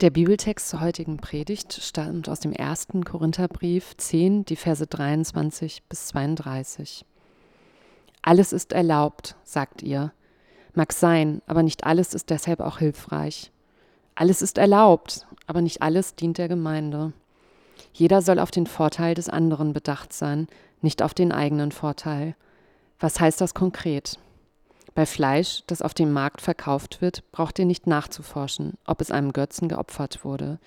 Der Bibeltext zur heutigen Predigt stammt aus dem ersten Korintherbrief 10, die Verse 23 bis 32. Alles ist erlaubt, sagt ihr. Mag sein, aber nicht alles ist deshalb auch hilfreich. Alles ist erlaubt, aber nicht alles dient der Gemeinde. Jeder soll auf den Vorteil des anderen bedacht sein, nicht auf den eigenen Vorteil. Was heißt das konkret? Bei Fleisch, das auf dem Markt verkauft wird, braucht ihr nicht nachzuforschen, ob es einem Götzen geopfert wurde.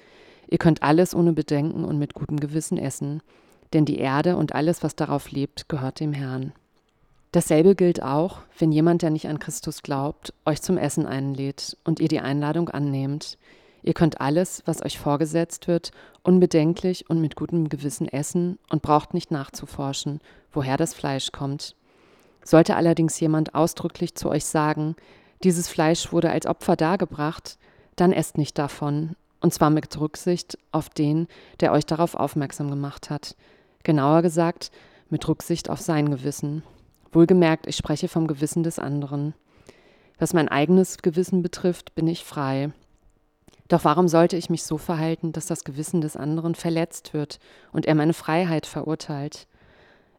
Ihr könnt alles ohne Bedenken und mit gutem Gewissen essen, denn die Erde und alles, was darauf lebt, gehört dem Herrn. Dasselbe gilt auch, wenn jemand, der nicht an Christus glaubt, euch zum Essen einlädt und ihr die Einladung annehmt. Ihr könnt alles, was euch vorgesetzt wird, unbedenklich und mit gutem Gewissen essen und braucht nicht nachzuforschen, woher das Fleisch kommt. Sollte allerdings jemand ausdrücklich zu euch sagen, dieses Fleisch wurde als Opfer dargebracht, dann esst nicht davon, und zwar mit Rücksicht auf den, der euch darauf aufmerksam gemacht hat. Genauer gesagt, mit Rücksicht auf sein Gewissen. Wohlgemerkt, ich spreche vom Gewissen des anderen. Was mein eigenes Gewissen betrifft, bin ich frei. Doch warum sollte ich mich so verhalten, dass das Gewissen des anderen verletzt wird und er meine Freiheit verurteilt?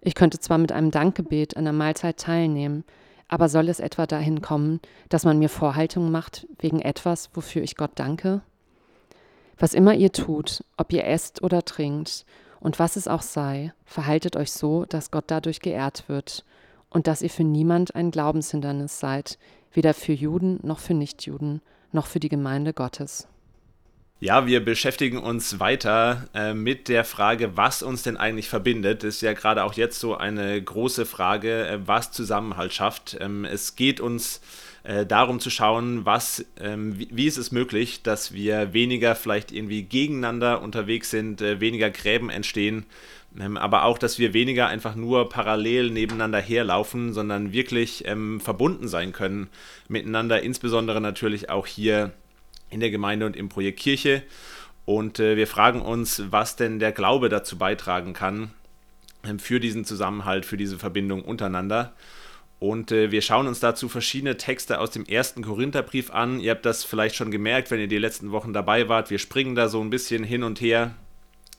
Ich könnte zwar mit einem Dankgebet an der Mahlzeit teilnehmen, aber soll es etwa dahin kommen, dass man mir Vorhaltungen macht wegen etwas, wofür ich Gott danke? Was immer ihr tut, ob ihr esst oder trinkt, und was es auch sei, verhaltet euch so, dass Gott dadurch geehrt wird und dass ihr für niemand ein Glaubenshindernis seid, weder für Juden noch für Nichtjuden, noch für die Gemeinde Gottes. Ja, wir beschäftigen uns weiter äh, mit der Frage, was uns denn eigentlich verbindet. Das ist ja gerade auch jetzt so eine große Frage, äh, was Zusammenhalt schafft. Ähm, es geht uns äh, darum zu schauen, was, ähm, wie, wie, ist es möglich, dass wir weniger vielleicht irgendwie gegeneinander unterwegs sind, äh, weniger Gräben entstehen, ähm, aber auch, dass wir weniger einfach nur parallel nebeneinander herlaufen, sondern wirklich ähm, verbunden sein können miteinander, insbesondere natürlich auch hier in der Gemeinde und im Projekt Kirche. Und äh, wir fragen uns, was denn der Glaube dazu beitragen kann, ähm, für diesen Zusammenhalt, für diese Verbindung untereinander. Und äh, wir schauen uns dazu verschiedene Texte aus dem ersten Korintherbrief an. Ihr habt das vielleicht schon gemerkt, wenn ihr die letzten Wochen dabei wart. Wir springen da so ein bisschen hin und her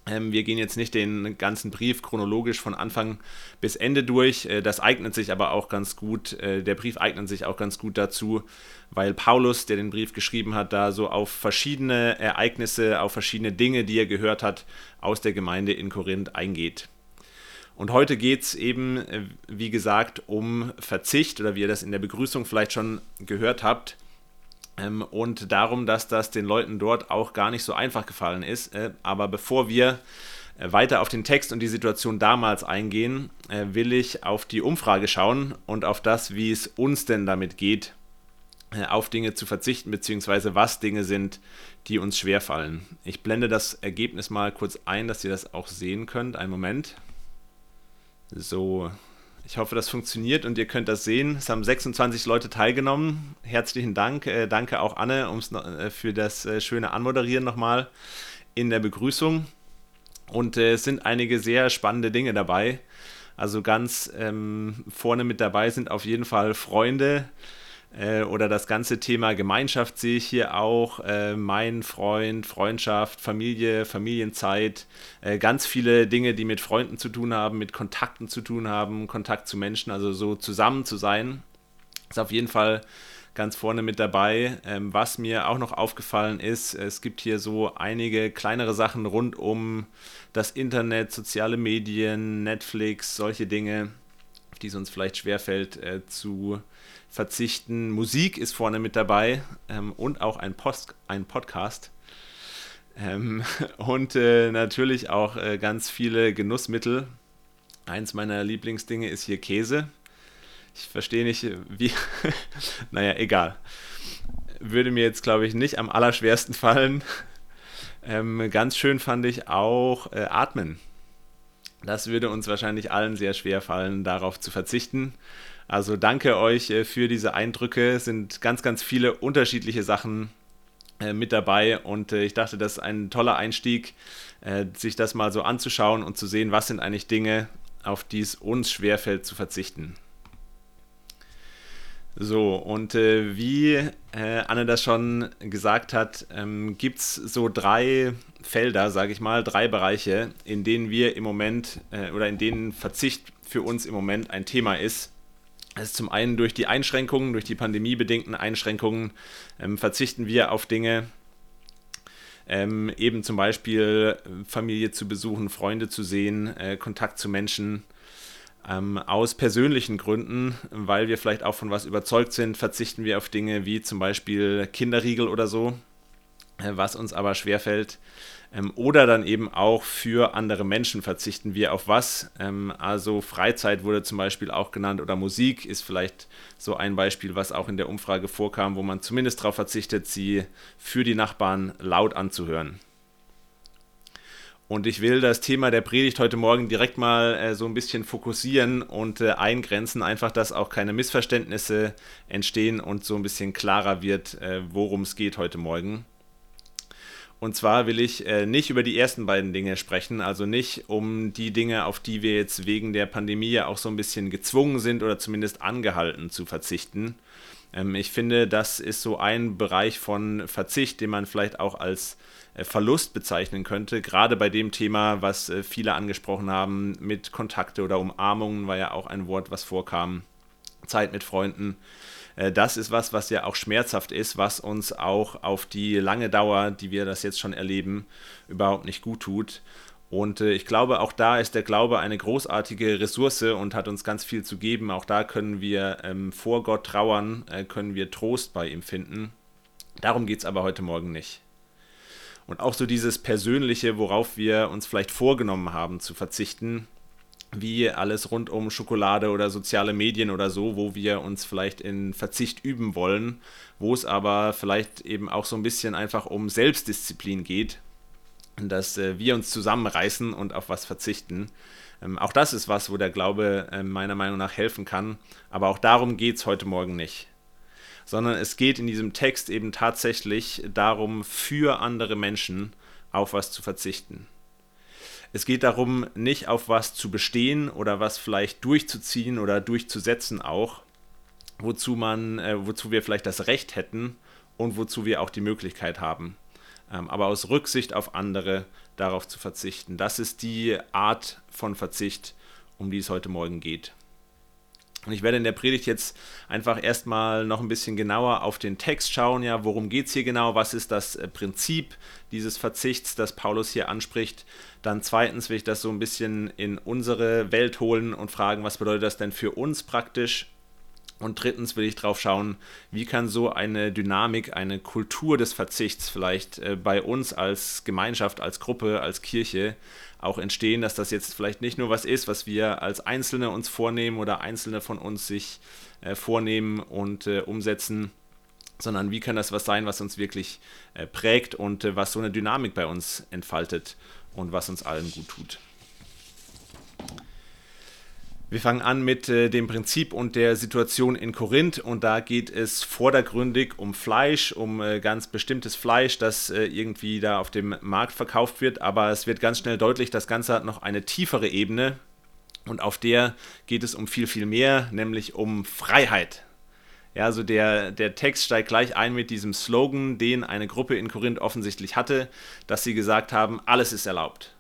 wir gehen jetzt nicht den ganzen Brief chronologisch von Anfang bis Ende durch. Äh, das eignet sich aber auch ganz gut. Äh, der Brief eignet sich auch ganz gut dazu, weil Paulus, der den Brief geschrieben hat, da so auf verschiedene Ereignisse, auf verschiedene Dinge, die er gehört hat, aus der Gemeinde in Korinth eingeht. Und heute geht es eben, äh, wie gesagt, um Verzicht oder wie ihr das in der Begrüßung vielleicht schon gehört habt. Ähm, und darum, dass das den Leuten dort auch gar nicht so einfach gefallen ist. Äh, aber bevor wir äh, weiter auf den Text und die Situation damals eingehen, äh, will ich auf die Umfrage schauen und auf das, wie es uns denn damit geht, auf Dinge zu verzichten, beziehungsweise was Dinge sind, die uns schwerfallen. Ich blende das Ergebnis mal kurz ein, dass ihr das auch sehen könnt. Einen Moment. So, ich hoffe, das funktioniert und ihr könnt das sehen. Es haben 26 Leute teilgenommen. Herzlichen Dank. Äh, danke auch Anne ums, äh, für das äh, schöne Anmoderieren nochmal in der Begrüßung. Und äh, es sind einige sehr spannende Dinge dabei. Also ganz ähm, vorne mit dabei sind auf jeden Fall Freunde, äh, oder das ganze Thema Gemeinschaft sehe ich hier auch. Äh, mein Freund, Freundschaft, Familie, Familienzeit. Äh, ganz viele Dinge, die mit Freunden zu tun haben, mit Kontakten zu tun haben, Kontakt zu Menschen, also so zusammen zu sein. Ist auf jeden Fall ganz vorne mit dabei. Ähm, was mir auch noch aufgefallen ist, es gibt hier so einige kleinere Sachen rund um das Internet, soziale Medien, Netflix, solche Dinge, auf die es uns vielleicht schwerfällt äh, zu verzichten. Musik ist vorne mit dabei ähm, und auch ein, Post, ein Podcast. Ähm, und äh, natürlich auch äh, ganz viele Genussmittel. Eins meiner Lieblingsdinge ist hier Käse. Ich verstehe nicht, wie. naja, egal. Würde mir jetzt, glaube ich, nicht am allerschwersten fallen. Ähm, ganz schön fand ich auch äh, Atmen. Das würde uns wahrscheinlich allen sehr schwer fallen, darauf zu verzichten. Also danke euch äh, für diese Eindrücke. Es sind ganz, ganz viele unterschiedliche Sachen äh, mit dabei und äh, ich dachte, das ist ein toller Einstieg, sich das mal so anzuschauen und zu sehen, was sind eigentlich Dinge, auf die es uns schwerfällt zu verzichten. So, und äh, wie äh, Anne das schon gesagt hat, ähm, gibt es so drei Felder, sage ich mal, drei Bereiche, in denen wir im Moment äh, oder in denen Verzicht für uns im Moment ein Thema ist. Das ist zum einen durch die Einschränkungen, durch die pandemiebedingten Einschränkungen ähm, verzichten wir auf Dinge, ähm, eben zum Beispiel Familie zu besuchen, Freunde zu sehen, äh, Kontakt zu Menschen ähm, aus persönlichen Gründen, weil wir vielleicht auch von was überzeugt sind, verzichten wir auf Dinge wie zum Beispiel Kinderriegel oder so, äh, was uns aber schwerfällt. Ähm, oder dann eben auch für andere Menschen verzichten wir auf was. Ähm, also Freizeit wurde zum Beispiel auch genannt oder Musik ist vielleicht so ein Beispiel, was auch in der Umfrage vorkam, wo man zumindest darauf verzichtet, sie für die Nachbarn laut anzuhören. Und ich will das Thema der Predigt heute Morgen direkt mal äh, so ein bisschen fokussieren und äh, eingrenzen, einfach, dass auch keine Missverständnisse entstehen und so ein bisschen klarer wird, äh, worum es geht heute Morgen. Und zwar will ich äh, nicht über die ersten beiden Dinge sprechen, also nicht um die Dinge, auf die wir jetzt wegen der Pandemie auch so ein bisschen gezwungen sind oder zumindest angehalten zu verzichten. Ähm, ich finde, das ist so ein Bereich von Verzicht, den man vielleicht auch als äh, Verlust bezeichnen könnte, gerade bei dem Thema, was äh, viele angesprochen haben, mit Kontakte oder Umarmungen war ja auch ein Wort, was vorkam, Zeit mit Freunden. Äh, das ist was, was ja auch schmerzhaft ist, was uns auch auf die lange Dauer, die wir das jetzt schon erleben, überhaupt nicht gut tut. Und ich glaube, auch da ist der Glaube eine großartige Ressource und hat uns ganz viel zu geben. Auch da können wir ähm, vor Gott trauern, äh, können wir Trost bei ihm finden. Darum geht es aber heute Morgen nicht. Und auch so dieses Persönliche, worauf wir uns vielleicht vorgenommen haben zu verzichten, wie alles rund um Schokolade oder soziale Medien oder so, wo wir uns vielleicht in Verzicht üben wollen, wo es aber vielleicht eben auch so ein bisschen einfach um Selbstdisziplin geht, dass äh, wir uns zusammenreißen und auf was verzichten. Ähm, auch das ist was, wo der Glaube äh, meiner Meinung nach helfen kann, aber auch darum geht es heute Morgen nicht sondern es geht in diesem Text eben tatsächlich darum, für andere Menschen auf was zu verzichten. Es geht darum, nicht auf was zu bestehen oder was vielleicht durchzuziehen oder durchzusetzen auch, wozu man, äh, wozu wir vielleicht das Recht hätten und wozu wir auch die Möglichkeit haben. Ähm, aber aus Rücksicht auf andere darauf zu verzichten. Das ist die Art von Verzicht, um die es heute Morgen geht. Und ich werde in der Predigt jetzt einfach erstmal noch ein bisschen genauer auf den Text schauen. Ja, worum geht es hier genau? Was ist das äh, Prinzip dieses Verzichts, das Paulus hier anspricht? Dann zweitens will ich das so ein bisschen in unsere Welt holen und fragen, was bedeutet das denn für uns praktisch? Und drittens will ich drauf schauen, wie kann so eine Dynamik, eine Kultur des Verzichts vielleicht äh, bei uns als Gemeinschaft, als Gruppe, als Kirche auch entstehen, dass das jetzt vielleicht nicht nur was ist, was wir als Einzelne uns vornehmen oder Einzelne von uns sich äh, vornehmen und äh, umsetzen, sondern wie kann das was sein, was uns wirklich prägt und was so eine Dynamik bei uns entfaltet und was uns allen gut tut. Wir fangen an mit äh, dem Prinzip und der Situation in Korinth. Und da geht es vordergründig um Fleisch, um äh, ganz bestimmtes Fleisch, das äh, irgendwie da auf dem Markt verkauft wird, aber es wird ganz schnell deutlich, das Ganze hat noch eine tiefere Ebene. Und auf der geht es um viel, viel mehr, nämlich um Freiheit. Ja, also der, der Text steigt gleich ein mit diesem Slogan, den eine Gruppe in Korinth offensichtlich hatte, dass sie gesagt haben, alles ist erlaubt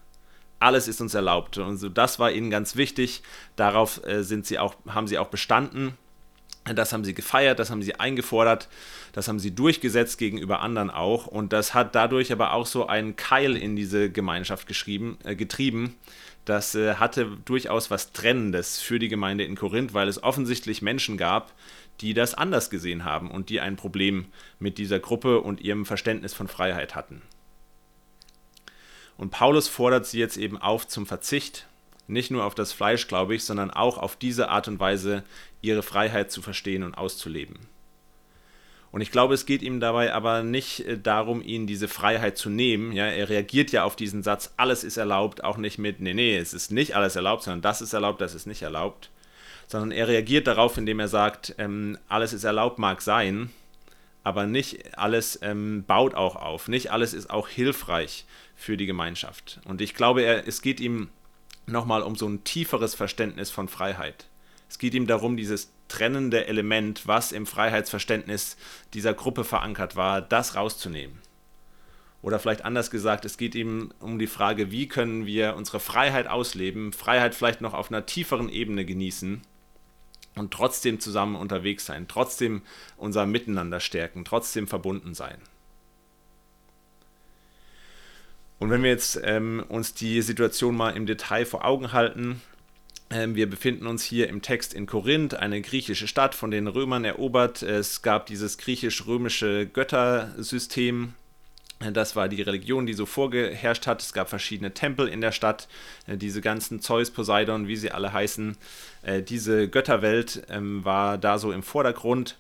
alles ist uns erlaubt. Und so, das war ihnen ganz wichtig. Darauf äh, sind sie auch, haben sie auch bestanden. Das haben sie gefeiert, das haben sie eingefordert, das haben sie durchgesetzt gegenüber anderen auch. Und das hat dadurch aber auch so einen Keil in diese Gemeinschaft geschrieben, äh, getrieben. Das äh, hatte durchaus was Trennendes für die Gemeinde in Korinth, weil es offensichtlich Menschen gab, die das anders gesehen haben und die ein Problem mit dieser Gruppe und ihrem Verständnis von Freiheit hatten. Und Paulus fordert sie jetzt eben auf zum Verzicht, nicht nur auf das Fleisch, glaube ich, sondern auch auf diese Art und Weise, ihre Freiheit zu verstehen und auszuleben. Und ich glaube, es geht ihm dabei aber nicht äh, darum, ihnen diese Freiheit zu nehmen. Ja, er reagiert ja auf diesen Satz, alles ist erlaubt, auch nicht mit, nee, nee, es ist nicht alles erlaubt, sondern das ist erlaubt, das ist nicht erlaubt. Sondern er reagiert darauf, indem er sagt, ähm, alles ist erlaubt, mag sein, aber nicht alles ähm, baut auch auf, nicht alles ist auch hilfreich für die Gemeinschaft. Und ich glaube, er, es geht ihm nochmal um so ein tieferes Verständnis von Freiheit. Es geht ihm darum, dieses trennende Element, was im Freiheitsverständnis dieser Gruppe verankert war, das rauszunehmen. Oder vielleicht anders gesagt, es geht ihm um die Frage, wie können wir unsere Freiheit ausleben, Freiheit vielleicht noch auf einer tieferen Ebene genießen und trotzdem zusammen unterwegs sein, trotzdem unser Miteinander stärken, trotzdem verbunden sein. Und wenn wir jetzt ähm, uns die Situation mal im Detail vor Augen halten, ähm, wir befinden uns hier im Text in Korinth, eine griechische Stadt von den Römern erobert. Es gab dieses griechisch-römische Göttersystem. Das war die Religion, die so vorgeherrscht hat. Es gab verschiedene Tempel in der Stadt, äh, diese ganzen Zeus, Poseidon, wie sie alle heißen. Äh, diese Götterwelt ähm, war da so im Vordergrund.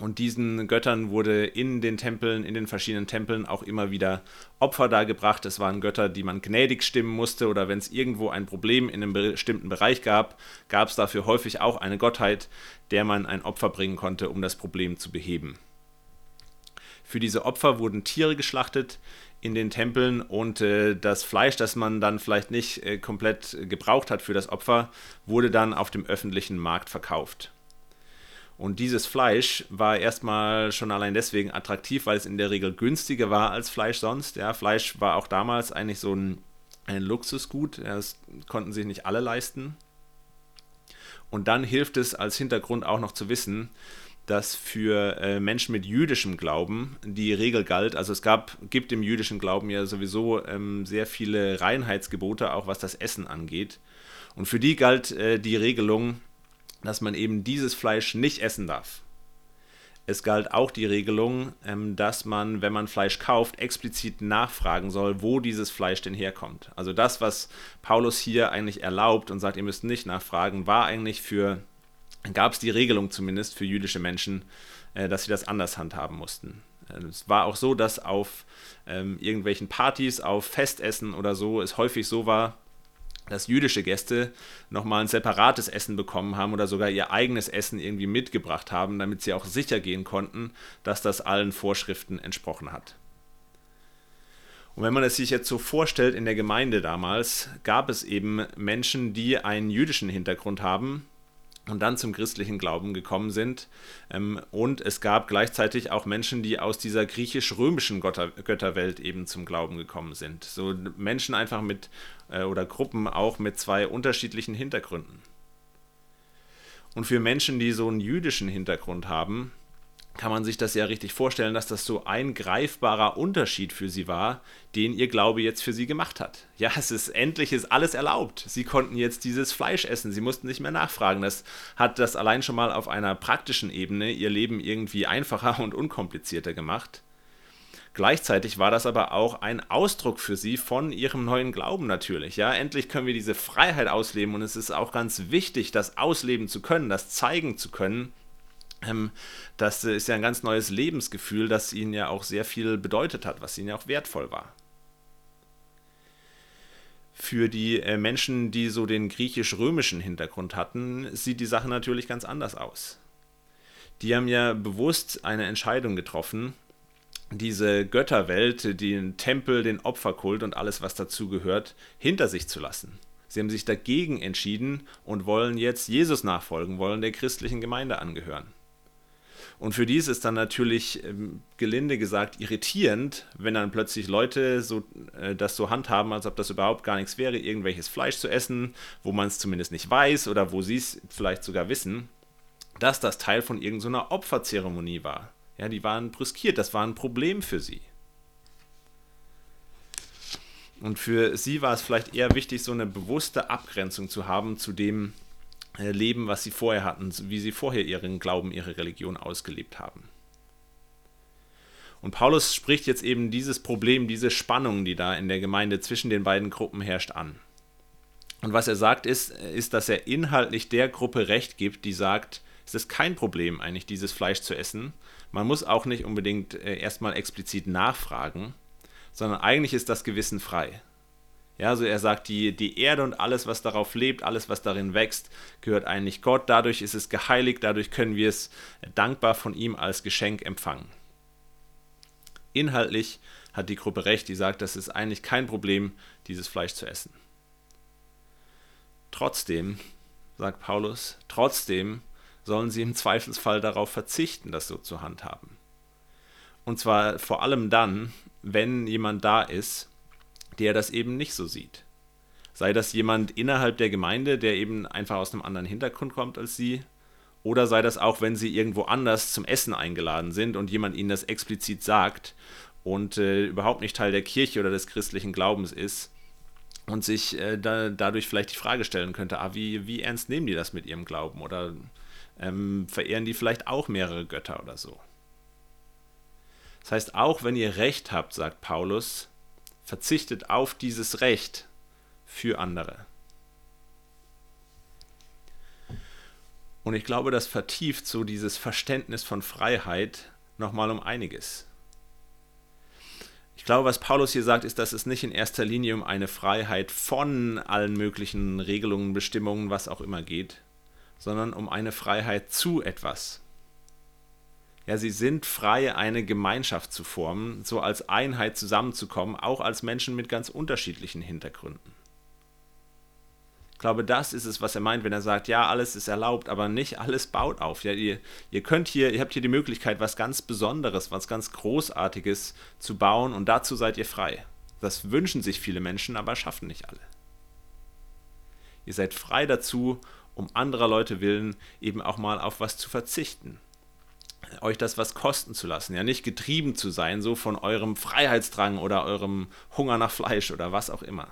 Und diesen Göttern wurde in den Tempeln, in den verschiedenen Tempeln auch immer wieder Opfer dargebracht. Es waren Götter, die man gnädig stimmen musste oder wenn es irgendwo ein Problem in einem bestimmten Bereich gab, gab es dafür häufig auch eine Gottheit, der man ein Opfer bringen konnte, um das Problem zu beheben. Für diese Opfer wurden Tiere geschlachtet in den Tempeln und äh, das Fleisch, das man dann vielleicht nicht äh, komplett gebraucht hat für das Opfer, wurde dann auf dem öffentlichen Markt verkauft. Und dieses Fleisch war erstmal schon allein deswegen attraktiv, weil es in der Regel günstiger war als Fleisch sonst. Ja, Fleisch war auch damals eigentlich so ein, ein Luxusgut. Das konnten sich nicht alle leisten. Und dann hilft es als Hintergrund auch noch zu wissen, dass für äh, Menschen mit jüdischem Glauben die Regel galt. Also es gab, gibt im jüdischen Glauben ja sowieso ähm, sehr viele Reinheitsgebote, auch was das Essen angeht. Und für die galt äh, die Regelung, dass man eben dieses Fleisch nicht essen darf. Es galt auch die Regelung, ähm, dass man, wenn man Fleisch kauft, explizit nachfragen soll, wo dieses Fleisch denn herkommt. Also das, was Paulus hier eigentlich erlaubt und sagt, ihr müsst nicht nachfragen, war eigentlich für, gab es die Regelung zumindest für jüdische Menschen, äh, dass sie das anders handhaben mussten. Äh, es war auch so, dass auf ähm, irgendwelchen Partys, auf Festessen oder so es häufig so war, dass jüdische Gäste nochmal ein separates Essen bekommen haben oder sogar ihr eigenes Essen irgendwie mitgebracht haben, damit sie auch sicher gehen konnten, dass das allen Vorschriften entsprochen hat. Und wenn man es sich jetzt so vorstellt, in der Gemeinde damals gab es eben Menschen, die einen jüdischen Hintergrund haben, und dann zum christlichen Glauben gekommen sind. Ähm, und es gab gleichzeitig auch Menschen, die aus dieser griechisch-römischen Götterwelt eben zum Glauben gekommen sind. So Menschen einfach mit, äh, oder Gruppen auch mit zwei unterschiedlichen Hintergründen. Und für Menschen, die so einen jüdischen Hintergrund haben, kann man sich das ja richtig vorstellen, dass das so ein greifbarer Unterschied für sie war, den ihr Glaube jetzt für sie gemacht hat. Ja, es ist endlich ist alles erlaubt. Sie konnten jetzt dieses Fleisch essen, sie mussten nicht mehr nachfragen. Das hat das allein schon mal auf einer praktischen Ebene ihr Leben irgendwie einfacher und unkomplizierter gemacht. Gleichzeitig war das aber auch ein Ausdruck für sie von ihrem neuen Glauben natürlich. Ja, endlich können wir diese Freiheit ausleben und es ist auch ganz wichtig, das ausleben zu können, das zeigen zu können das ist ja ein ganz neues Lebensgefühl, das ihnen ja auch sehr viel bedeutet hat, was ihnen ja auch wertvoll war. Für die äh, Menschen, die so den griechisch-römischen Hintergrund hatten, sieht die Sache natürlich ganz anders aus. Die haben ja bewusst eine Entscheidung getroffen, diese Götterwelt, den Tempel, den Opferkult und alles, was dazugehört, hinter sich zu lassen. Sie haben sich dagegen entschieden und wollen jetzt Jesus nachfolgen, wollen der christlichen Gemeinde angehören. Und für die ist es dann natürlich ähm, gelinde gesagt irritierend, wenn dann plötzlich Leute so, äh, das so handhaben, als ob das überhaupt gar nichts wäre, irgendwelches Fleisch zu essen, wo man es zumindest nicht weiß oder wo sie es vielleicht sogar wissen, dass das Teil von irgendeiner so Opferzeremonie war. Ja, die waren brüskiert, das war ein Problem für sie. Und für sie war es vielleicht eher wichtig, so eine bewusste Abgrenzung zu haben zu dem, leben, was sie vorher hatten, wie sie vorher ihren Glauben, ihre Religion ausgelebt haben. Und Paulus spricht jetzt eben dieses Problem, diese Spannung, die da in der Gemeinde zwischen den beiden Gruppen herrscht, an. Und was er sagt ist, ist, dass er inhaltlich der Gruppe Recht gibt, die sagt, es ist kein Problem eigentlich, dieses Fleisch zu essen. Man muss auch nicht unbedingt äh, erstmal explizit nachfragen, sondern eigentlich ist das Gewissen frei. Ja, also er sagt, die, die Erde und alles, was darauf lebt, alles, was darin wächst, gehört eigentlich Gott. Dadurch ist es geheiligt, dadurch können wir es dankbar von ihm als Geschenk empfangen. Inhaltlich hat die Gruppe recht, die sagt, das ist eigentlich kein Problem, dieses Fleisch zu essen. Trotzdem, sagt Paulus, trotzdem sollen sie im Zweifelsfall darauf verzichten, das so zu handhaben. Und zwar vor allem dann, wenn jemand da ist, der das eben nicht so sieht. Sei das jemand innerhalb der Gemeinde, der eben einfach aus einem anderen Hintergrund kommt als sie, oder sei das auch, wenn sie irgendwo anders zum Essen eingeladen sind und jemand ihnen das explizit sagt und äh, überhaupt nicht Teil der Kirche oder des christlichen Glaubens ist und sich äh, da, dadurch vielleicht die Frage stellen könnte, ah, wie, wie ernst nehmen die das mit ihrem Glauben oder ähm, verehren die vielleicht auch mehrere Götter oder so. Das heißt, auch wenn ihr Recht habt, sagt Paulus, verzichtet auf dieses Recht für andere. Und ich glaube, das vertieft so dieses Verständnis von Freiheit nochmal um einiges. Ich glaube, was Paulus hier sagt, ist, dass es nicht in erster Linie um eine Freiheit von allen möglichen Regelungen, Bestimmungen, was auch immer geht, sondern um eine Freiheit zu etwas. Ja, sie sind frei, eine Gemeinschaft zu formen, so als Einheit zusammenzukommen, auch als Menschen mit ganz unterschiedlichen Hintergründen. Ich glaube, das ist es, was er meint, wenn er sagt, ja, alles ist erlaubt, aber nicht alles baut auf. Ja, ihr, ihr könnt hier, ihr habt hier die Möglichkeit, was ganz Besonderes, was ganz Großartiges zu bauen und dazu seid ihr frei. Das wünschen sich viele Menschen, aber schaffen nicht alle. Ihr seid frei dazu, um anderer Leute willen eben auch mal auf was zu verzichten. Euch das was kosten zu lassen, ja nicht getrieben zu sein, so von eurem Freiheitsdrang oder eurem Hunger nach Fleisch oder was auch immer.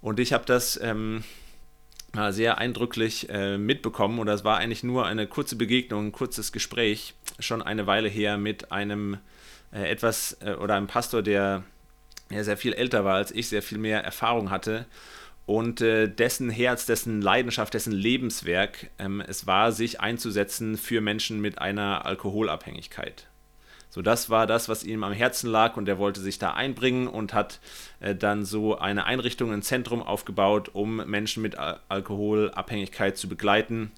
Und ich habe das ähm, sehr eindrücklich äh, mitbekommen und das war eigentlich nur eine kurze Begegnung, ein kurzes Gespräch, schon eine Weile her mit einem äh, etwas äh, oder einem Pastor, der ja, sehr viel älter war als ich, sehr viel mehr Erfahrung hatte und äh, dessen Herz, dessen Leidenschaft, dessen Lebenswerk ähm, es war, sich einzusetzen für Menschen mit einer Alkoholabhängigkeit. So, das war das, was ihm am Herzen lag und er wollte sich da einbringen und hat äh, dann so eine Einrichtung, ein Zentrum aufgebaut, um Menschen mit Al Alkoholabhängigkeit zu begleiten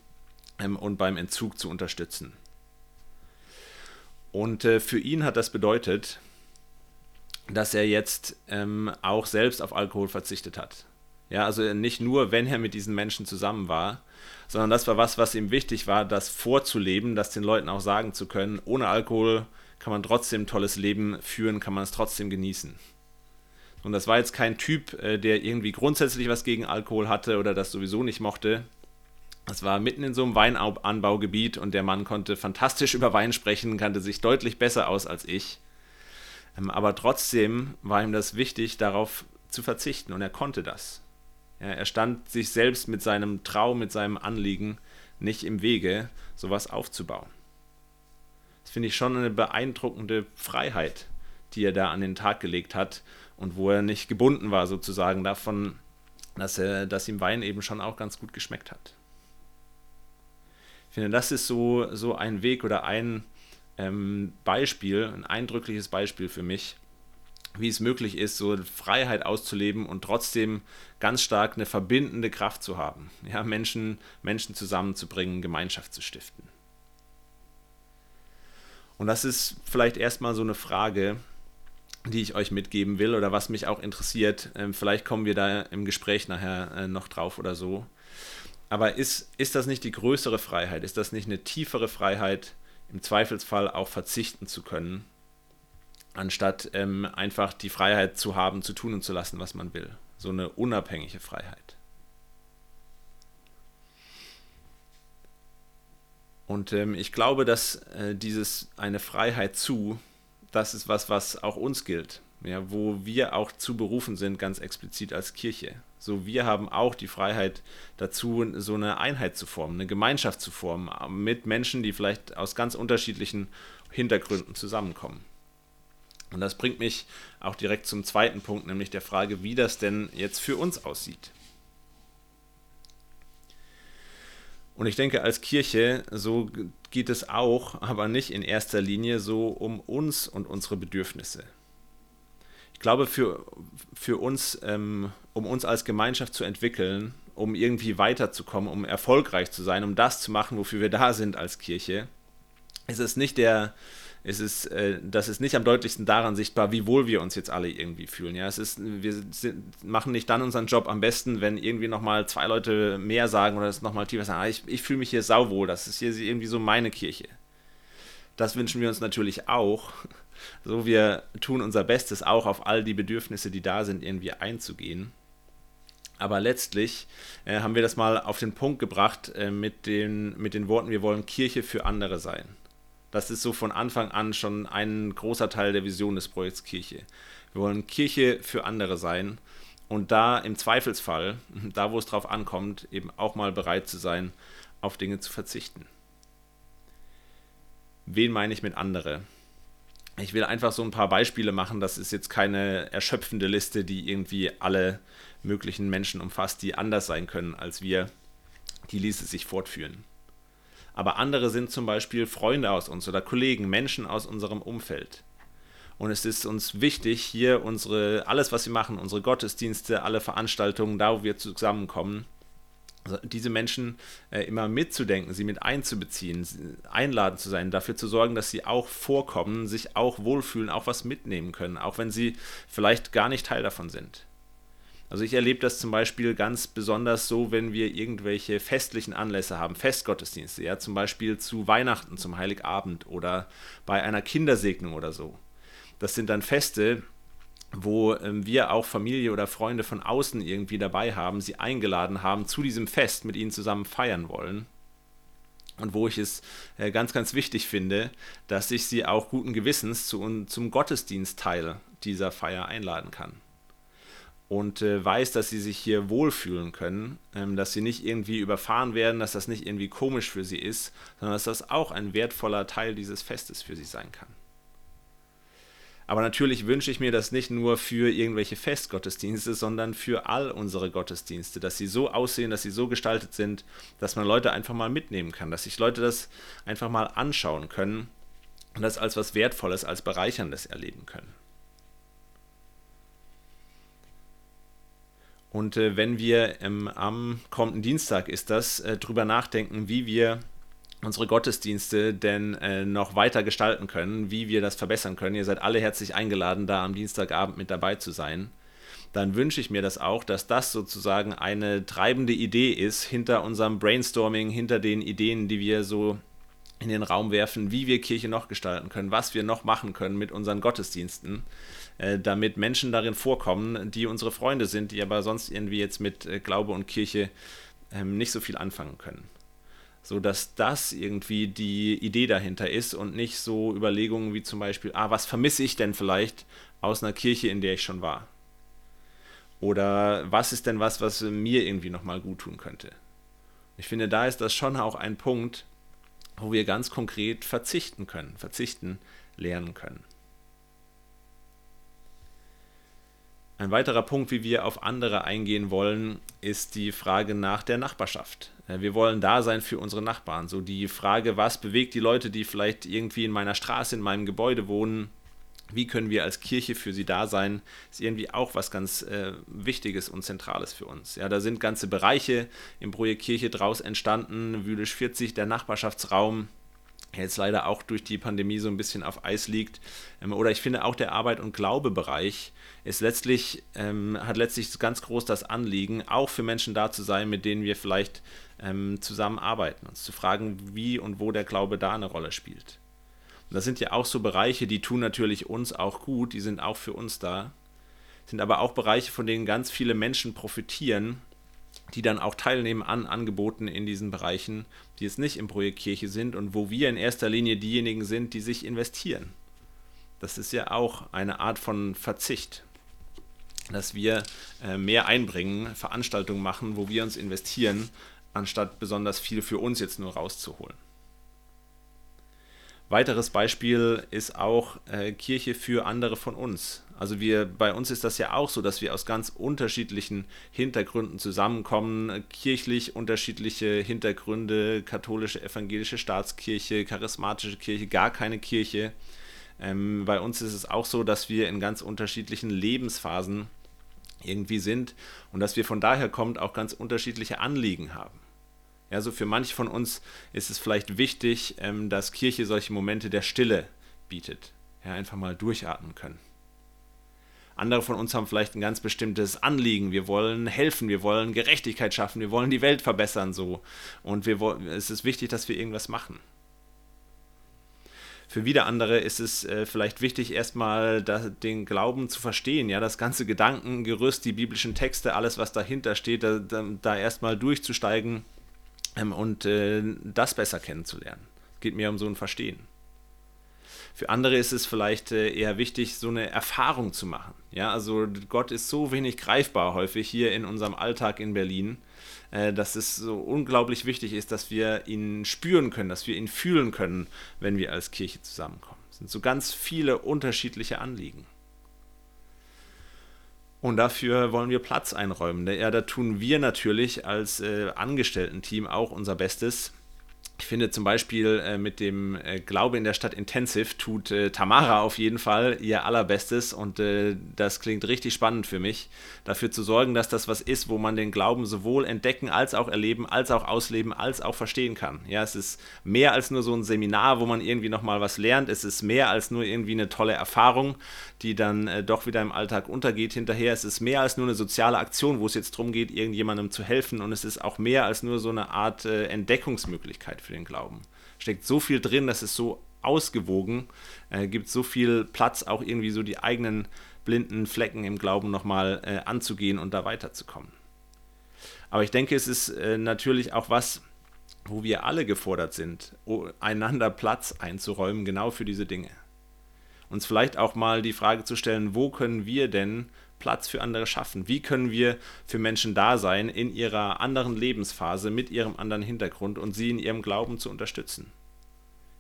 ähm, und beim Entzug zu unterstützen. Und äh, für ihn hat das bedeutet, dass er jetzt ähm, auch selbst auf Alkohol verzichtet hat. Ja, also nicht nur, wenn er mit diesen Menschen zusammen war, sondern das war was, was ihm wichtig war, das vorzuleben, das den Leuten auch sagen zu können, ohne Alkohol kann man trotzdem ein tolles Leben führen, kann man es trotzdem genießen. Und das war jetzt kein Typ, äh, der irgendwie grundsätzlich was gegen Alkohol hatte oder das sowieso nicht mochte. Das war mitten in so einem Weinanbaugebiet und der Mann konnte fantastisch über Wein sprechen, kannte sich deutlich besser aus als ich. Ähm, aber trotzdem war ihm das wichtig, darauf zu verzichten und er konnte das. Er stand sich selbst mit seinem Traum, mit seinem Anliegen nicht im Wege, sowas aufzubauen. Das finde ich schon eine beeindruckende Freiheit, die er da an den Tag gelegt hat und wo er nicht gebunden war sozusagen davon, dass, er, dass ihm Wein eben schon auch ganz gut geschmeckt hat. Ich finde, das ist so, so ein Weg oder ein ähm, Beispiel, ein eindrückliches Beispiel für mich, wie es möglich ist, so Freiheit auszuleben und trotzdem ganz stark eine verbindende Kraft zu haben, ja, Menschen, Menschen zusammenzubringen, Gemeinschaft zu stiften. Und das ist vielleicht erstmal so eine Frage, die ich euch mitgeben will oder was mich auch interessiert. Ähm, vielleicht kommen wir da im Gespräch nachher äh, noch drauf oder so. Aber ist, ist das nicht die größere Freiheit? Ist das nicht eine tiefere Freiheit, im Zweifelsfall auch verzichten zu können, anstatt ähm, einfach die Freiheit zu haben, zu tun und zu lassen, was man will? So eine unabhängige Freiheit. Und ähm, ich glaube, dass äh, dieses eine Freiheit zu, das ist was, was auch uns gilt. Ja, wo wir auch zu berufen sind, ganz explizit als Kirche. So, wir haben auch die Freiheit dazu, so eine Einheit zu formen, eine Gemeinschaft zu formen, mit Menschen, die vielleicht aus ganz unterschiedlichen Hintergründen zusammenkommen. Und das bringt mich auch direkt zum zweiten Punkt, nämlich der Frage, wie das denn jetzt für uns aussieht. Und ich denke, als Kirche, so geht es auch, aber nicht in erster Linie so um uns und unsere Bedürfnisse. Ich glaube, für, für uns, ähm, um uns als Gemeinschaft zu entwickeln, um irgendwie weiterzukommen, um erfolgreich zu sein, um das zu machen, wofür wir da sind als Kirche, ist es nicht der, ist es, äh, das ist nicht am deutlichsten daran sichtbar, wie wohl wir uns jetzt alle irgendwie fühlen. Ja, es ist, wir sind, machen nicht dann unseren Job am besten, wenn irgendwie nochmal zwei Leute mehr sagen oder es nochmal tiefer sagen, ah, ich, ich fühle mich hier sauwohl, das ist hier irgendwie so meine Kirche. Das wünschen wir uns natürlich auch. So, wir tun unser Bestes auch auf all die Bedürfnisse, die da sind, irgendwie einzugehen. Aber letztlich äh, haben wir das mal auf den Punkt gebracht äh, mit, den, mit den Worten, wir wollen Kirche für andere sein. Das ist so von Anfang an schon ein großer Teil der Vision des Projekts Kirche. Wir wollen Kirche für andere sein und da im Zweifelsfall, da wo es drauf ankommt, eben auch mal bereit zu sein, auf Dinge zu verzichten. Wen meine ich mit andere? Ich will einfach so ein paar Beispiele machen. Das ist jetzt keine erschöpfende Liste, die irgendwie alle möglichen Menschen umfasst, die anders sein können als wir. Die ließe sich fortführen aber andere sind zum Beispiel Freunde aus uns oder Kollegen, Menschen aus unserem Umfeld. Und es ist uns wichtig, hier unsere, alles, was wir machen, unsere Gottesdienste, alle Veranstaltungen, da wo wir zusammenkommen, diese Menschen äh, immer mitzudenken, sie mit einzubeziehen, einladen zu sein, dafür zu sorgen, dass sie auch vorkommen, sich auch wohlfühlen, auch was mitnehmen können, auch wenn sie vielleicht gar nicht Teil davon sind. Also ich erlebe das zum Beispiel ganz besonders so, wenn wir irgendwelche festlichen Anlässe haben, Festgottesdienste, ja, zum Beispiel zu Weihnachten, zum Heiligabend oder bei einer Kindersegnung oder so. Das sind dann Feste, wo ähm, wir auch Familie oder Freunde von außen irgendwie dabei haben, sie eingeladen haben, zu diesem Fest mit ihnen zusammen feiern wollen. Und wo ich es äh, ganz, ganz wichtig finde, dass ich sie auch guten Gewissens zu, zum Gottesdienstteil dieser Feier einladen kann und äh, weiß, dass sie sich hier wohlfühlen können, ähm, dass sie nicht irgendwie überfahren werden, dass das nicht irgendwie komisch für sie ist, sondern dass das auch ein wertvoller Teil dieses Festes für sie sein kann. Aber natürlich wünsche ich mir das nicht nur für irgendwelche Festgottesdienste, sondern für all unsere Gottesdienste, dass sie so aussehen, dass sie so gestaltet sind, dass man Leute einfach mal mitnehmen kann, dass sich Leute das einfach mal anschauen können und das als was Wertvolles, als Bereicherndes erleben können. Und äh, wenn wir ähm, am kommenden Dienstag ist das, äh, drüber nachdenken, wie wir unsere Gottesdienste denn äh, noch weiter gestalten können, wie wir das verbessern können. Ihr seid alle herzlich eingeladen, da am Dienstagabend mit dabei zu sein. Dann wünsche ich mir das auch, dass das sozusagen eine treibende Idee ist hinter unserem Brainstorming, hinter den Ideen, die wir so in den Raum werfen, wie wir Kirche noch gestalten können, was wir noch machen können mit unseren Gottesdiensten. Äh, damit Menschen darin vorkommen, die unsere Freunde sind, die aber sonst irgendwie jetzt mit äh, Glaube und Kirche ähm, nicht so viel anfangen können. So dass das irgendwie die Idee dahinter ist und nicht so Überlegungen wie zum Beispiel, ah, was vermisse ich denn vielleicht aus einer Kirche, in der ich schon war? Oder was ist denn was, was mir irgendwie nochmal gut tun könnte? Ich finde, da ist das schon auch ein Punkt, wo wir ganz konkret verzichten können, verzichten lernen können. Ein weiterer Punkt, wie wir auf andere eingehen wollen, ist die Frage nach der Nachbarschaft. Äh, wir wollen da sein für unsere Nachbarn. So die Frage, was bewegt die Leute, die vielleicht irgendwie in meiner Straße, in meinem Gebäude wohnen, wie können wir als Kirche für sie da sein, ist irgendwie auch was ganz äh, Wichtiges und Zentrales für uns. Ja, da sind ganze Bereiche im Projekt Kirche draus entstanden, Wülisch 40, der Nachbarschaftsraum, jetzt leider auch durch die Pandemie so ein bisschen auf Eis liegt. Ähm, oder ich finde auch der Arbeit- und Glaubebereich ist letztlich, ähm, hat letztlich ganz groß das Anliegen, auch für Menschen da zu sein, mit denen wir vielleicht ähm, zusammenarbeiten, uns zu fragen, wie und wo der Glaube da eine Rolle spielt. Und das sind ja auch so Bereiche, die tun natürlich uns auch gut, die sind auch für uns da, sind aber auch Bereiche, von denen ganz viele Menschen profitieren, die dann auch teilnehmen an Angeboten in diesen Bereichen, die jetzt nicht im Projekt Kirche sind und wo wir in erster Linie diejenigen sind, die sich investieren. Das ist ja auch eine Art von Verzicht, dass wir äh, mehr einbringen, Veranstaltungen machen, wo wir uns investieren, anstatt besonders viel für uns jetzt nur rauszuholen. Weiteres Beispiel ist auch äh, Kirche für andere von uns. Also wir, bei uns ist das ja auch so, dass wir aus ganz unterschiedlichen Hintergründen zusammenkommen, kirchlich unterschiedliche Hintergründe, katholische, evangelische Staatskirche, charismatische Kirche, gar keine Kirche. Ähm, bei uns ist es auch so, dass wir in ganz unterschiedlichen Lebensphasen irgendwie sind und dass wir von daher kommt auch ganz unterschiedliche Anliegen haben. Ja, so für manche von uns ist es vielleicht wichtig, ähm, dass Kirche solche Momente der Stille bietet. Ja, einfach mal durchatmen können. Andere von uns haben vielleicht ein ganz bestimmtes Anliegen. Wir wollen helfen, wir wollen Gerechtigkeit schaffen, wir wollen die Welt verbessern so. Und wir es ist wichtig, dass wir irgendwas machen. Für wieder andere ist es äh, vielleicht wichtig, erstmal da, den Glauben zu verstehen, ja, das ganze Gedankengerüst, die biblischen Texte, alles, was dahinter steht, da, da, da erstmal durchzusteigen ähm, und äh, das besser kennenzulernen. Es geht mir um so ein Verstehen. Für andere ist es vielleicht äh, eher wichtig, so eine Erfahrung zu machen. Ja, also Gott ist so wenig greifbar häufig hier in unserem Alltag in Berlin, äh, dass es so unglaublich wichtig ist, dass wir ihn spüren können, dass wir ihn fühlen können, wenn wir als Kirche zusammenkommen. Es sind so ganz viele unterschiedliche Anliegen. Und dafür wollen wir Platz einräumen. Ja, da tun wir natürlich als äh, Angestellten-Team auch unser Bestes, ich finde zum Beispiel äh, mit dem äh, Glaube in der Stadt Intensive tut äh, Tamara auf jeden Fall ihr allerbestes und äh, das klingt richtig spannend für mich, dafür zu sorgen, dass das was ist, wo man den Glauben sowohl entdecken als auch erleben, als auch ausleben, als auch verstehen kann. Ja, es ist mehr als nur so ein Seminar, wo man irgendwie nochmal was lernt. Es ist mehr als nur irgendwie eine tolle Erfahrung, die dann äh, doch wieder im Alltag untergeht hinterher. Es ist mehr als nur eine soziale Aktion, wo es jetzt darum geht, irgendjemandem zu helfen und es ist auch mehr als nur so eine Art äh, Entdeckungsmöglichkeit für den Glauben. Steckt so viel drin, dass es so ausgewogen, äh, gibt so viel Platz, auch irgendwie so die eigenen blinden Flecken im Glauben nochmal äh, anzugehen und da weiterzukommen. Aber ich denke, es ist äh, natürlich auch was, wo wir alle gefordert sind, einander Platz einzuräumen, genau für diese Dinge. Uns vielleicht auch mal die Frage zu stellen, wo können wir denn Platz für andere schaffen? Wie können wir für Menschen da sein in ihrer anderen Lebensphase, mit ihrem anderen Hintergrund und sie in ihrem Glauben zu unterstützen?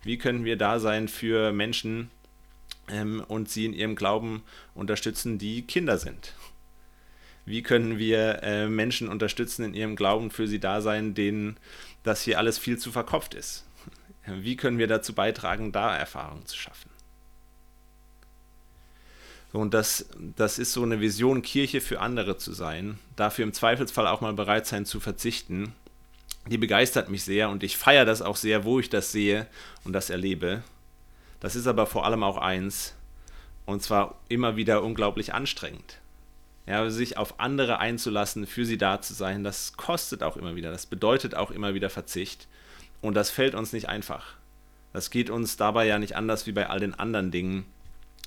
Wie können wir da sein für Menschen ähm, und sie in ihrem Glauben unterstützen, die Kinder sind? Wie können wir äh, Menschen unterstützen in ihrem Glauben, für sie da sein, denen das hier alles viel zu verkopft ist? Wie können wir dazu beitragen, da Erfahrungen zu schaffen? Und das, das ist so eine Vision, Kirche für andere zu sein, dafür im Zweifelsfall auch mal bereit sein zu verzichten. Die begeistert mich sehr und ich feiere das auch sehr, wo ich das sehe und das erlebe. Das ist aber vor allem auch eins, und zwar immer wieder unglaublich anstrengend. Ja, sich auf andere einzulassen, für sie da zu sein, das kostet auch immer wieder, das bedeutet auch immer wieder Verzicht und das fällt uns nicht einfach. Das geht uns dabei ja nicht anders wie bei all den anderen Dingen,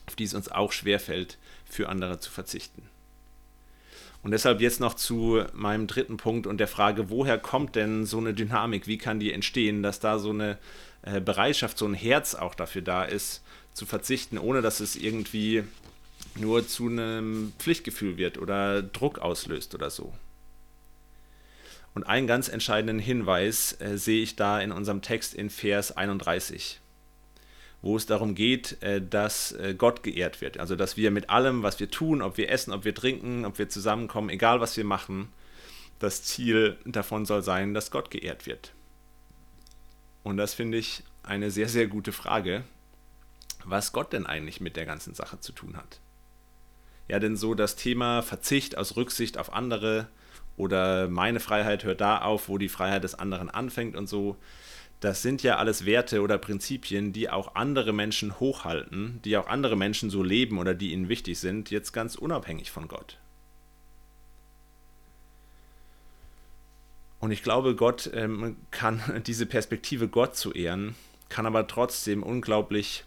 auf die es uns auch schwerfällt, für andere zu verzichten. Und deshalb jetzt noch zu meinem dritten Punkt und der Frage, woher kommt denn so eine Dynamik? Wie kann die entstehen, dass da so eine äh, Bereitschaft, so ein Herz auch dafür da ist, zu verzichten, ohne dass es irgendwie nur zu einem Pflichtgefühl wird oder Druck auslöst oder so. Und einen ganz entscheidenden Hinweis äh, sehe ich da in unserem Text in Vers 31 wo es darum geht, äh, dass äh, Gott geehrt wird. Also dass wir mit allem, was wir tun, ob wir essen, ob wir trinken, ob wir zusammenkommen, egal was wir machen, das Ziel davon soll sein, dass Gott geehrt wird. Und das finde ich eine sehr, sehr gute Frage, was Gott denn eigentlich mit der ganzen Sache zu tun hat. Ja, denn so das Thema Verzicht aus Rücksicht auf andere oder meine Freiheit hört da auf, wo die Freiheit des anderen anfängt und so, das sind ja alles Werte oder Prinzipien, die auch andere Menschen hochhalten, die auch andere Menschen so leben oder die ihnen wichtig sind, jetzt ganz unabhängig von Gott. Und ich glaube, Gott ähm, kann diese Perspektive, Gott zu ehren, kann aber trotzdem unglaublich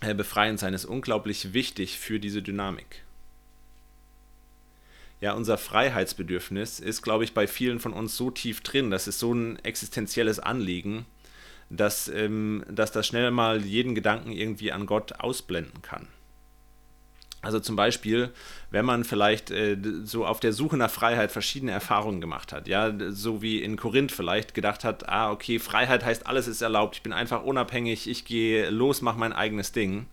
äh, befreiend sein, ist unglaublich wichtig für diese Dynamik. Ja, unser Freiheitsbedürfnis ist, glaube ich, bei vielen von uns so tief drin, das ist so ein existenzielles Anliegen, dass, ähm, dass das schnell mal jeden Gedanken irgendwie an Gott ausblenden kann. Also zum Beispiel, wenn man vielleicht äh, so auf der Suche nach Freiheit verschiedene Erfahrungen gemacht hat, ja, so wie in Korinth vielleicht gedacht hat, ah, okay, Freiheit heißt, alles ist erlaubt, ich bin einfach unabhängig, ich gehe los, mache mein eigenes Ding.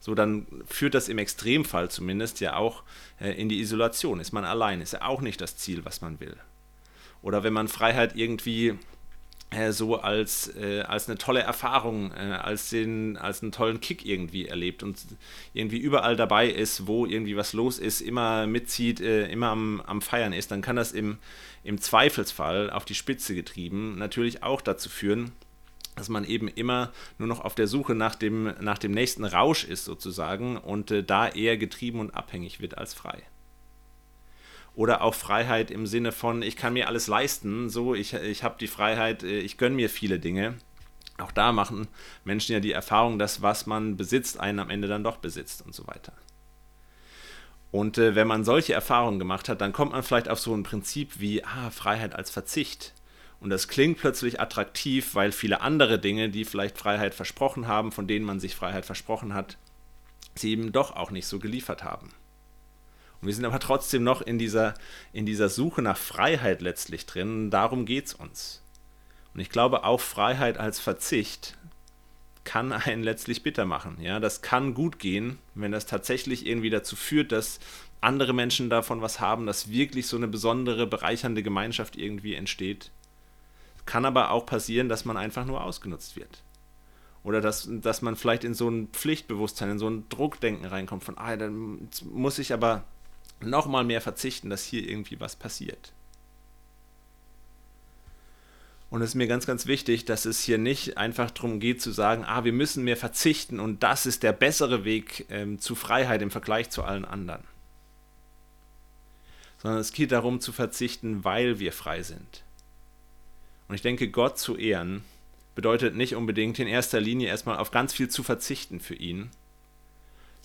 So, dann führt das im Extremfall zumindest ja auch äh, in die Isolation. Ist man allein, ist ja auch nicht das Ziel, was man will. Oder wenn man Freiheit irgendwie so als, äh, als eine tolle Erfahrung, äh, als, den, als einen tollen Kick irgendwie erlebt und irgendwie überall dabei ist, wo irgendwie was los ist, immer mitzieht, äh, immer am, am Feiern ist, dann kann das im, im Zweifelsfall auf die Spitze getrieben natürlich auch dazu führen, dass man eben immer nur noch auf der Suche nach dem, nach dem nächsten Rausch ist sozusagen und äh, da eher getrieben und abhängig wird als frei. Oder auch Freiheit im Sinne von, ich kann mir alles leisten, so, ich, ich habe die Freiheit, äh, ich gönne mir viele Dinge. Auch da machen Menschen ja die Erfahrung, dass was man besitzt, einen am Ende dann doch besitzt und so weiter. Und äh, wenn man solche Erfahrungen gemacht hat, dann kommt man vielleicht auf so ein Prinzip wie ah, Freiheit als Verzicht. Und das klingt plötzlich attraktiv, weil viele andere Dinge, die vielleicht Freiheit versprochen haben, von denen man sich Freiheit versprochen hat, sie eben doch auch nicht so geliefert haben. Und wir sind aber trotzdem noch in dieser, in dieser Suche nach Freiheit letztlich drin. Darum geht es uns. Und ich glaube, auch Freiheit als Verzicht kann einen letztlich bitter machen. Ja, das kann gut gehen, wenn das tatsächlich irgendwie dazu führt, dass andere Menschen davon was haben, dass wirklich so eine besondere, bereichernde Gemeinschaft irgendwie entsteht. Kann aber auch passieren, dass man einfach nur ausgenutzt wird. Oder dass, dass man vielleicht in so ein Pflichtbewusstsein, in so ein Druckdenken reinkommt von, ah, dann muss ich aber nochmal mehr verzichten, dass hier irgendwie was passiert. Und es ist mir ganz, ganz wichtig, dass es hier nicht einfach darum geht zu sagen, ah, wir müssen mehr verzichten und das ist der bessere Weg ähm, zu Freiheit im Vergleich zu allen anderen. Sondern es geht darum zu verzichten, weil wir frei sind. Und ich denke, Gott zu ehren bedeutet nicht unbedingt in erster Linie erstmal auf ganz viel zu verzichten für ihn,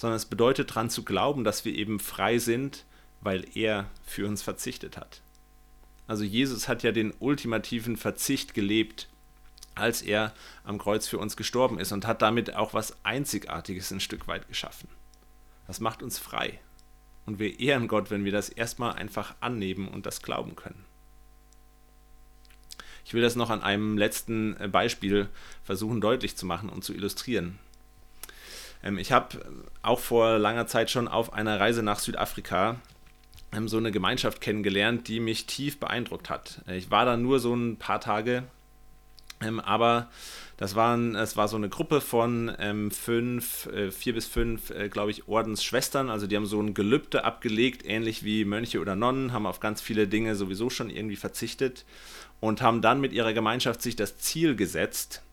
sondern es bedeutet daran zu glauben, dass wir eben frei sind, weil er für uns verzichtet hat. Also Jesus hat ja den ultimativen Verzicht gelebt, als er am Kreuz für uns gestorben ist und hat damit auch was Einzigartiges ein Stück weit geschaffen. Das macht uns frei. Und wir ehren Gott, wenn wir das erstmal einfach annehmen und das glauben können. Ich will das noch an einem letzten äh, Beispiel versuchen deutlich zu machen und zu illustrieren. Ähm, ich habe auch vor langer Zeit schon auf einer Reise nach Südafrika ähm, so eine Gemeinschaft kennengelernt, die mich tief beeindruckt hat. Äh, ich war da nur so ein paar Tage, ähm, aber das waren, es war so eine Gruppe von ähm, fünf, äh, vier bis fünf, äh, glaube ich, Ordensschwestern. Also die haben so ein Gelübde abgelegt, ähnlich wie Mönche oder Nonnen, haben auf ganz viele Dinge sowieso schon irgendwie verzichtet und haben dann mit ihrer Gemeinschaft sich das Ziel gesetzt,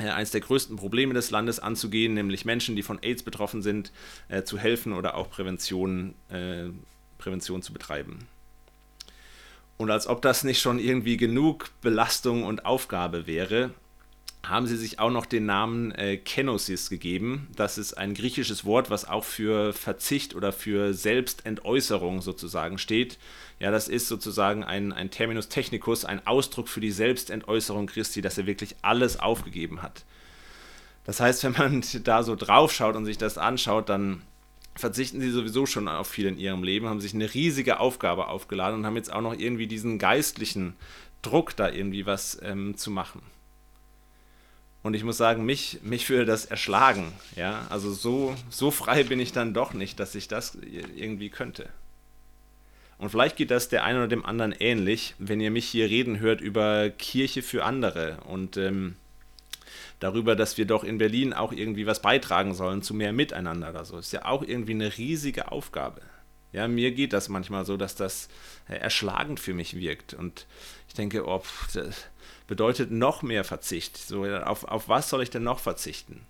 eines der größten Probleme des Landes anzugehen, nämlich Menschen, die von AIDS betroffen sind, äh, zu helfen oder auch Prävention, äh, Prävention zu betreiben. Und als ob das nicht schon irgendwie genug Belastung und Aufgabe wäre, haben sie sich auch noch den Namen äh, Kenosis gegeben. Das ist ein griechisches Wort, was auch für Verzicht oder für Selbstentäußerung sozusagen steht. Ja, das ist sozusagen ein, ein Terminus technicus, ein Ausdruck für die Selbstentäußerung Christi, dass er wirklich alles aufgegeben hat. Das heißt, wenn man da so drauf schaut und sich das anschaut, dann verzichten sie sowieso schon auf viel in ihrem Leben, haben sich eine riesige Aufgabe aufgeladen und haben jetzt auch noch irgendwie diesen geistlichen Druck, da irgendwie was ähm, zu machen. Und ich muss sagen, mich, mich würde das erschlagen. Ja? Also so, so frei bin ich dann doch nicht, dass ich das irgendwie könnte. Und vielleicht geht das der einen oder dem anderen ähnlich, wenn ihr mich hier reden hört über Kirche für andere und ähm, darüber, dass wir doch in Berlin auch irgendwie was beitragen sollen zu mehr Miteinander oder so. Ist ja auch irgendwie eine riesige Aufgabe. Ja, mir geht das manchmal so, dass das äh, erschlagend für mich wirkt. Und ich denke, oh, das bedeutet noch mehr Verzicht. So, auf, auf was soll ich denn noch verzichten?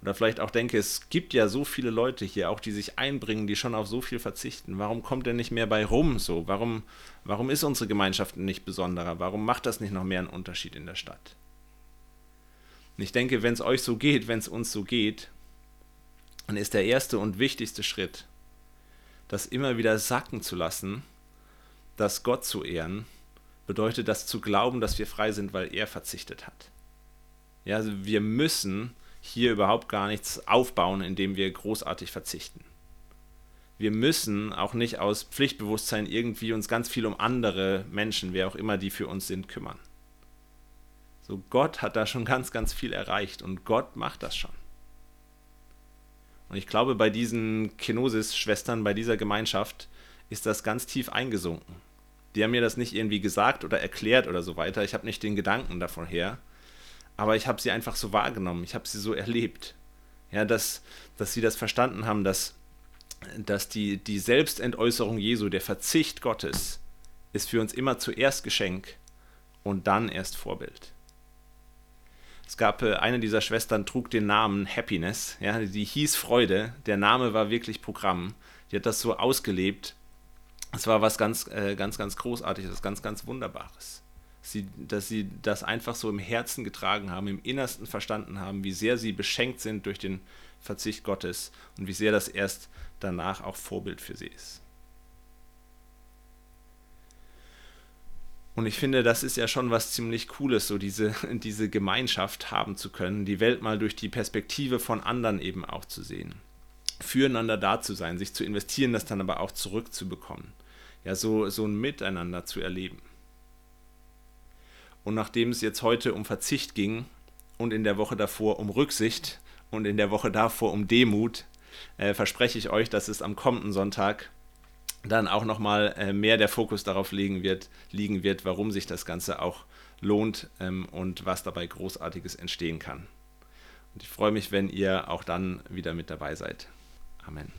Oder vielleicht auch denke, es gibt ja so viele Leute hier auch, die sich einbringen, die schon auf so viel verzichten. Warum kommt denn nicht mehr bei rum so? Warum, warum ist unsere Gemeinschaft nicht besonderer? Warum macht das nicht noch mehr einen Unterschied in der Stadt? Und ich denke, wenn es euch so geht, wenn es uns so geht, dann ist der erste und wichtigste Schritt, das immer wieder sacken zu lassen, das Gott zu ehren, bedeutet das zu glauben, dass wir frei sind, weil er verzichtet hat. Ja, also wir müssen hier überhaupt gar nichts aufbauen, indem wir großartig verzichten. Wir müssen auch nicht aus Pflichtbewusstsein irgendwie uns ganz viel um andere Menschen, wer auch immer die für uns sind, kümmern. So Gott hat da schon ganz, ganz viel erreicht und Gott macht das schon. Und ich glaube, bei diesen Kenosis-Schwestern, bei dieser Gemeinschaft, ist das ganz tief eingesunken. Die haben mir das nicht irgendwie gesagt oder erklärt oder so weiter. Ich habe nicht den Gedanken davon her. Aber ich habe sie einfach so wahrgenommen. Ich habe sie so erlebt. Ja, dass, dass sie das verstanden haben, dass, dass die, die Selbstentäußerung Jesu, der Verzicht Gottes, ist für uns immer zuerst Geschenk und dann erst Vorbild. Es gab äh, eine dieser Schwestern, trug den Namen Happiness, ja, die hieß Freude. Der Name war wirklich Programm. Die hat das so ausgelebt. Es war was ganz, äh, ganz, ganz Großartiges, ganz, ganz Wunderbares. Sie, dass sie das einfach so im Herzen getragen haben, im Innersten verstanden haben, wie sehr sie beschenkt sind durch den Verzicht Gottes und wie sehr das erst danach auch Vorbild für sie ist. Und ich finde, das ist ja schon was ziemlich Cooles, so diese, diese Gemeinschaft haben zu können, die Welt mal durch die Perspektive von anderen eben auch zu sehen. Füreinander da zu sein, sich zu investieren, das dann aber auch zurückzubekommen. Ja, so, so ein Miteinander zu erleben. Und nachdem es jetzt heute um Verzicht ging und in der Woche davor um Rücksicht und in der Woche davor um Demut, äh, verspreche ich euch, dass es am kommenden Sonntag dann auch nochmal äh, mehr der Fokus darauf liegen wird, liegen wird, warum sich das Ganze auch lohnt ähm, und was dabei Großartiges entstehen kann. Und ich freue mich, wenn ihr auch dann wieder mit dabei seid. Amen.